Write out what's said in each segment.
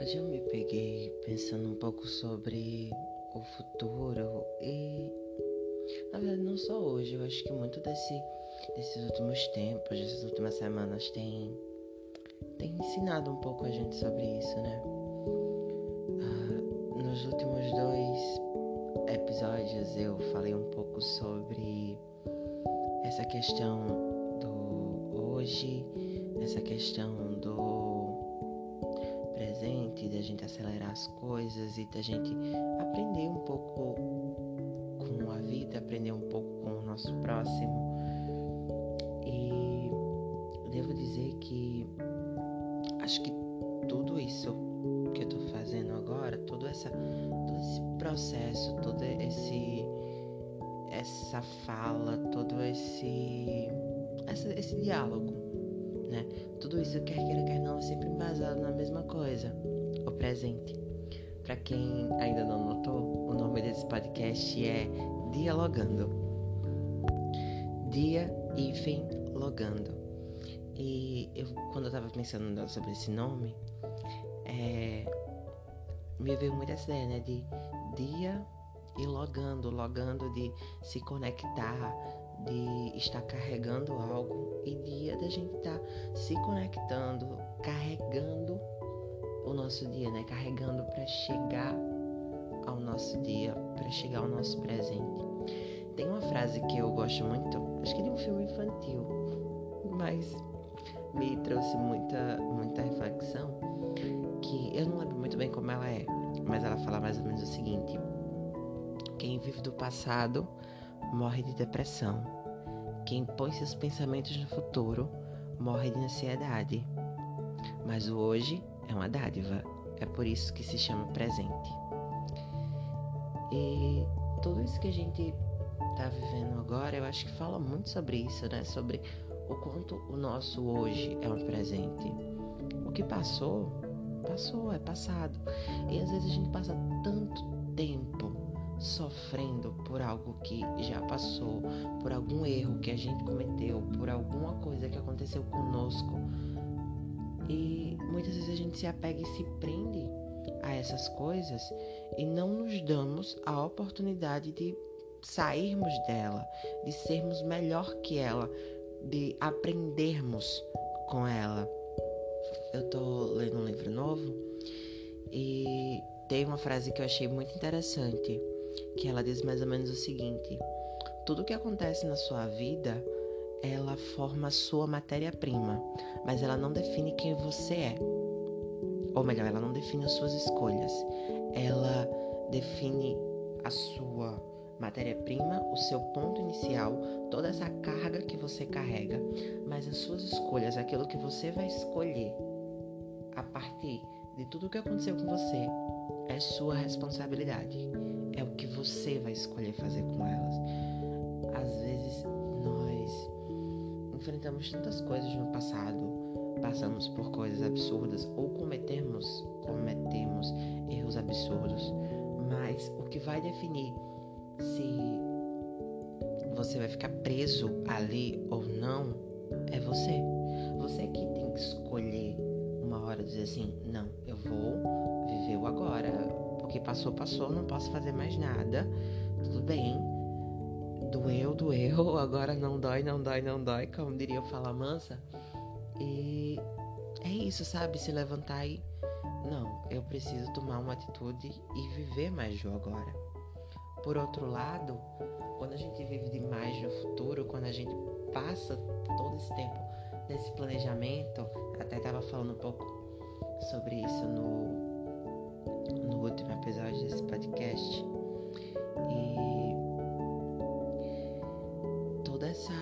Hoje eu me peguei pensando um pouco sobre o futuro e na verdade não só hoje, eu acho que muito desse, desses últimos tempos, dessas últimas semanas tem, tem ensinado um pouco a gente sobre isso, né? Ah, nos últimos dois episódios eu falei um pouco sobre essa questão do hoje, essa questão do presente, da gente acelerar as coisas e da gente aprender um pouco com a vida, aprender um pouco com o nosso próximo. E devo dizer que acho que tudo isso que eu tô fazendo agora, todo, essa, todo esse processo, todo esse essa fala, todo esse essa, esse diálogo né? Tudo isso, quer queira, quer não, é sempre embasado na mesma coisa, o presente. Para quem ainda não notou, o nome desse podcast é Dialogando. Dia Ifen Logando. E eu, quando eu tava pensando sobre esse nome, é, me veio muito essa ideia, né? De dia e logando, logando de se conectar, de estar carregando algo e dia da gente estar tá se conectando, carregando o nosso dia, né? Carregando para chegar ao nosso dia, para chegar ao nosso presente. Tem uma frase que eu gosto muito, acho que é de um filme infantil, mas me trouxe muita, muita reflexão, que eu não lembro muito bem como ela é, mas ela fala mais ou menos o seguinte: quem vive do passado morre de depressão. Quem põe seus pensamentos no futuro morre de ansiedade. Mas o hoje é uma dádiva, é por isso que se chama presente. E tudo isso que a gente está vivendo agora, eu acho que fala muito sobre isso, né? Sobre o quanto o nosso hoje é um presente. O que passou, passou, é passado. E às vezes a gente passa tanto tempo sofrendo por algo que já passou, por algum erro que a gente cometeu, por alguma coisa que aconteceu conosco. E muitas vezes a gente se apega e se prende a essas coisas e não nos damos a oportunidade de sairmos dela, de sermos melhor que ela, de aprendermos com ela. Eu tô lendo um livro novo e tem uma frase que eu achei muito interessante que ela diz mais ou menos o seguinte: tudo que acontece na sua vida, ela forma a sua matéria-prima, mas ela não define quem você é. Ou melhor, ela não define as suas escolhas. Ela define a sua matéria-prima, o seu ponto inicial, toda essa carga que você carrega, mas as suas escolhas, aquilo que você vai escolher a partir de tudo que aconteceu com você, é sua responsabilidade é o que você vai escolher fazer com elas. Às vezes enfrentamos tantas coisas no passado, passamos por coisas absurdas ou cometemos, cometemos erros absurdos, mas o que vai definir se você vai ficar preso ali ou não é você. Você que tem que escolher uma hora dizer assim, não, eu vou viver o agora, porque passou, passou, não posso fazer mais nada. Tudo bem. Doeu, doeu, agora não dói, não dói, não dói, como diria o Fala Mansa. E é isso, sabe? Se levantar e. Não, eu preciso tomar uma atitude e viver mais do agora. Por outro lado, quando a gente vive demais no futuro, quando a gente passa todo esse tempo nesse planejamento, até estava falando um pouco sobre isso no no último episódio desse podcast. E toda essa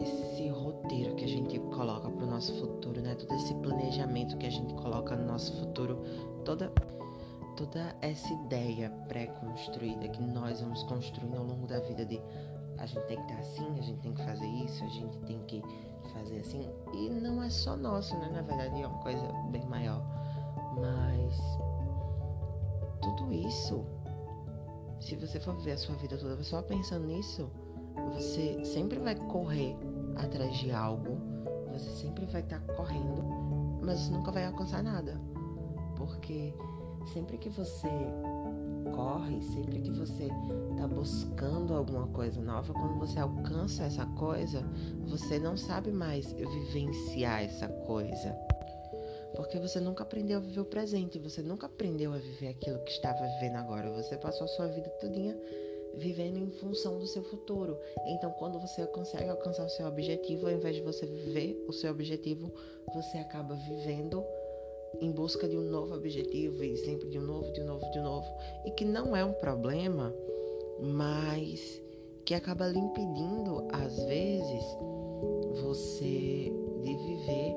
esse roteiro que a gente coloca para o nosso futuro, né? Todo esse planejamento que a gente coloca no nosso futuro, toda toda essa ideia pré-construída que nós vamos construindo ao longo da vida de a gente tem que estar assim, a gente tem que fazer isso, a gente tem que fazer assim. E não é só nosso, né? Na verdade é uma coisa bem maior. Mas tudo isso, se você for ver a sua vida toda só pensando nisso, você sempre vai correr atrás de algo, você sempre vai estar tá correndo, mas você nunca vai alcançar nada. Porque sempre que você corre, sempre que você está buscando alguma coisa nova, quando você alcança essa coisa, você não sabe mais vivenciar essa coisa. Porque você nunca aprendeu a viver o presente, você nunca aprendeu a viver aquilo que estava vivendo agora. Você passou a sua vida todinha vivendo em função do seu futuro. Então, quando você consegue alcançar o seu objetivo, ao invés de você viver o seu objetivo, você acaba vivendo em busca de um novo objetivo e sempre de um novo, de um novo, de um novo. E que não é um problema, mas que acaba lhe impedindo, às vezes, você de viver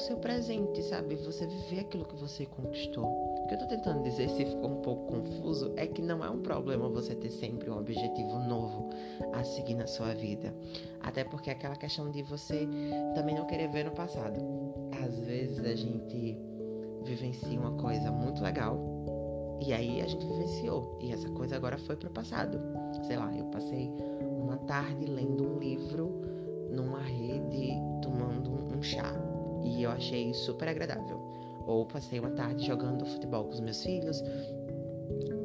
seu presente, sabe? Você viver aquilo que você conquistou. O que eu tô tentando dizer, se ficou um pouco confuso, é que não é um problema você ter sempre um objetivo novo a seguir na sua vida. Até porque é aquela questão de você também não querer ver no passado. Às vezes a gente vivencia uma coisa muito legal e aí a gente vivenciou e essa coisa agora foi pro passado. Sei lá, eu passei uma tarde lendo um livro numa rede tomando um chá e eu achei super agradável. Ou passei uma tarde jogando futebol com os meus filhos,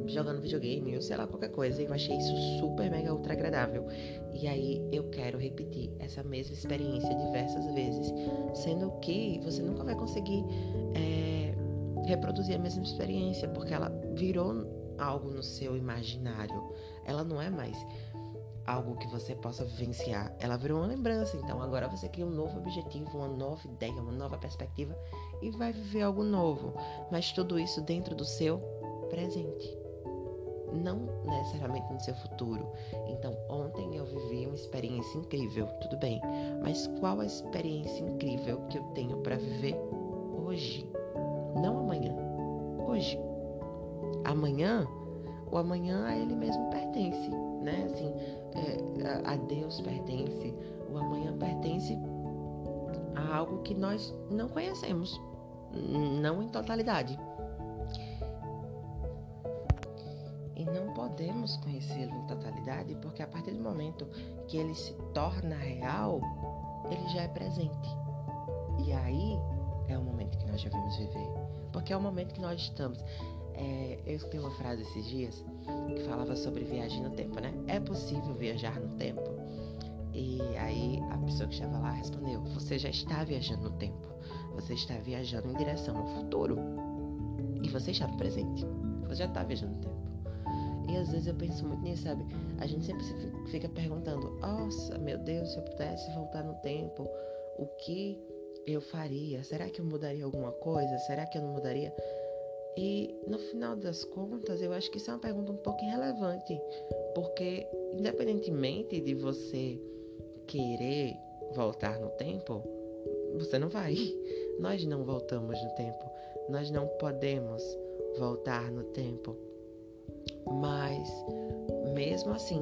jogando videogame, ou sei lá, qualquer coisa. E eu achei isso super, mega, ultra agradável. E aí eu quero repetir essa mesma experiência diversas vezes. Sendo que você nunca vai conseguir é, reproduzir a mesma experiência, porque ela virou algo no seu imaginário. Ela não é mais algo que você possa vivenciar. Ela virou uma lembrança. Então agora você cria um novo objetivo, uma nova ideia, uma nova perspectiva e vai viver algo novo. Mas tudo isso dentro do seu presente. Não necessariamente no seu futuro. Então, ontem eu vivi uma experiência incrível, tudo bem. Mas qual a experiência incrível que eu tenho para viver hoje? Não amanhã, hoje. Amanhã, o amanhã a ele mesmo pertence, né? Assim, é, a Deus pertence, o amanhã pertence a algo que nós não conhecemos, não em totalidade. E não podemos conhecê-lo em totalidade porque a partir do momento que ele se torna real, ele já é presente. E aí é o momento que nós devemos viver. Porque é o momento que nós estamos. É, eu escutei uma frase esses dias que falava sobre viagem no tempo, né? É possível viajar no tempo? E aí a pessoa que estava lá respondeu: Você já está viajando no tempo. Você está viajando em direção ao futuro. E você está no presente. Você já está viajando no tempo. E às vezes eu penso muito nisso, sabe? A gente sempre fica perguntando: Nossa, meu Deus, se eu pudesse voltar no tempo, o que eu faria? Será que eu mudaria alguma coisa? Será que eu não mudaria? E no final das contas, eu acho que isso é uma pergunta um pouco irrelevante, porque independentemente de você querer voltar no tempo, você não vai. Nós não voltamos no tempo. Nós não podemos voltar no tempo. Mas mesmo assim,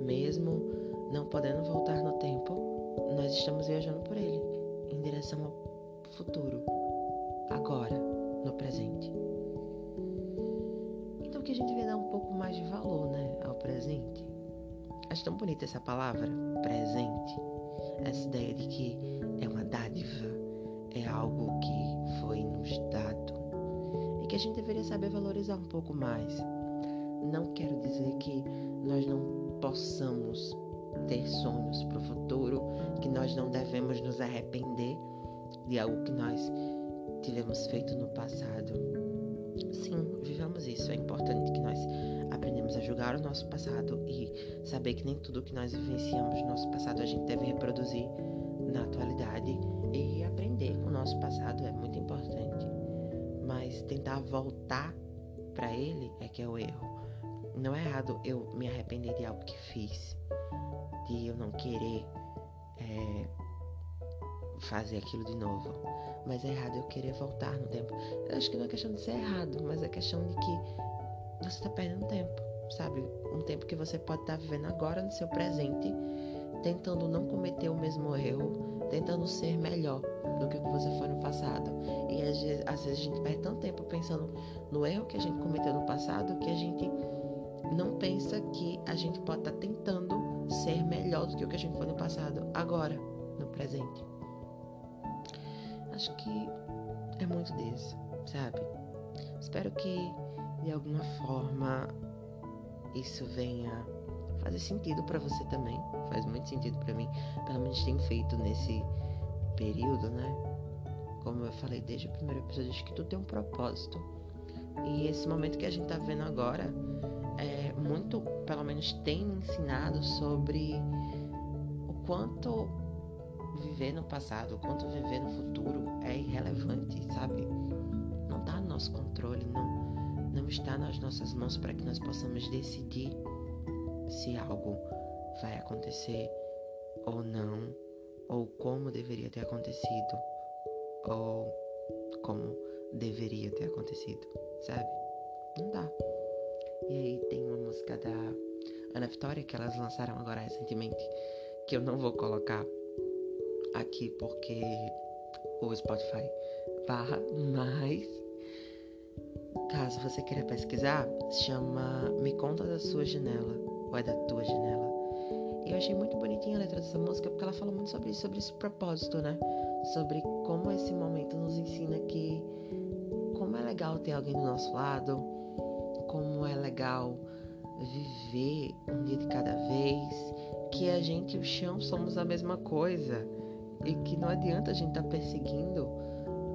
mesmo não podendo voltar no tempo, nós estamos viajando por ele em direção ao futuro, agora presente. Então que a gente devia dar um pouco mais de valor, né, ao presente. Acho tão bonita essa palavra, presente. Essa ideia de que é uma dádiva, é algo que foi nos dado e que a gente deveria saber valorizar um pouco mais. Não quero dizer que nós não possamos ter sonhos para o futuro, que nós não devemos nos arrepender de algo que nós tivemos feito no passado. Sim, vivamos isso. É importante que nós aprendemos a julgar o nosso passado e saber que nem tudo que nós vivenciamos no nosso passado a gente deve reproduzir na atualidade e aprender com o nosso passado é muito importante. Mas tentar voltar para ele é que é o erro. Não é errado eu me arrepender de algo que fiz, de eu não querer é, fazer aquilo de novo. Mas é errado eu querer voltar no tempo. Eu acho que não é questão de ser errado, mas é questão de que você está perdendo tempo, sabe? Um tempo que você pode estar tá vivendo agora no seu presente, tentando não cometer o mesmo erro, tentando ser melhor do que o que você foi no passado. E às vezes, às vezes a gente perde tanto tempo pensando no erro que a gente cometeu no passado que a gente não pensa que a gente pode estar tá tentando ser melhor do que o que a gente foi no passado, agora, no presente. Acho que é muito disso, sabe? Espero que de alguma forma isso venha fazer sentido para você também. Faz muito sentido para mim. Pelo menos tem feito nesse período, né? Como eu falei desde o primeiro episódio, acho que tudo tem um propósito. E esse momento que a gente tá vendo agora é muito, pelo menos tem me ensinado sobre o quanto viver no passado, quanto viver no futuro é irrelevante, sabe? Não tá no nosso controle, não, não está nas nossas mãos para que nós possamos decidir se algo vai acontecer ou não, ou como deveria ter acontecido, ou como deveria ter acontecido, sabe? Não dá. E aí tem uma música da Ana Vitória que elas lançaram agora recentemente, que eu não vou colocar aqui porque o Spotify barra, mas caso você queira pesquisar, chama Me Conta da Sua Janela, ou é da Tua Janela. Eu achei muito bonitinha a letra dessa música porque ela fala muito sobre sobre esse propósito, né? Sobre como esse momento nos ensina que como é legal ter alguém do nosso lado, como é legal viver um dia de cada vez, que a gente e o chão somos a mesma coisa e que não adianta a gente estar tá perseguindo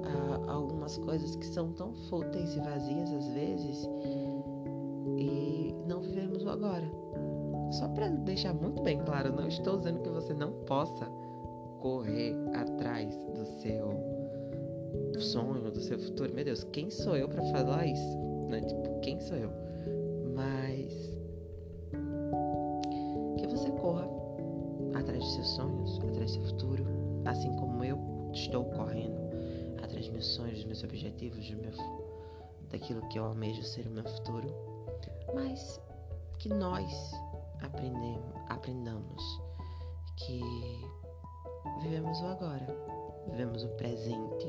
ah, algumas coisas que são tão fúteis e vazias às vezes e não vivemos o agora. Só para deixar muito bem claro, não estou dizendo que você não possa correr atrás do seu sonho, do seu futuro. Meu Deus, quem sou eu para falar isso? Né? Tipo, quem sou eu? Mas que você corra atrás dos seus sonhos, atrás do seu futuro, assim como eu estou correndo atrás dos meus sonhos, dos meus objetivos, do meu, daquilo que eu almejo ser o meu futuro. Mas que nós aprendemos, aprendamos que vivemos o agora, vivemos o presente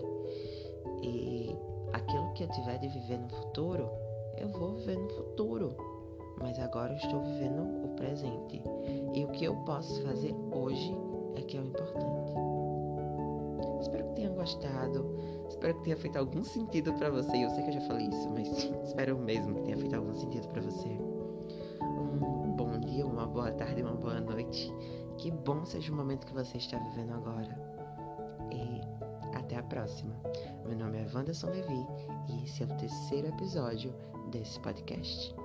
e aquilo que eu tiver de viver no futuro, eu vou viver no futuro. Mas agora eu estou vivendo o presente. E o que eu posso fazer hoje é que é o importante. Tenham gostado. Espero que tenha feito algum sentido para você. Eu sei que eu já falei isso, mas espero mesmo que tenha feito algum sentido para você. Um bom dia, uma boa tarde, uma boa noite. Que bom seja o momento que você está vivendo agora. E até a próxima. Meu nome é Wanderson Levi e esse é o terceiro episódio desse podcast.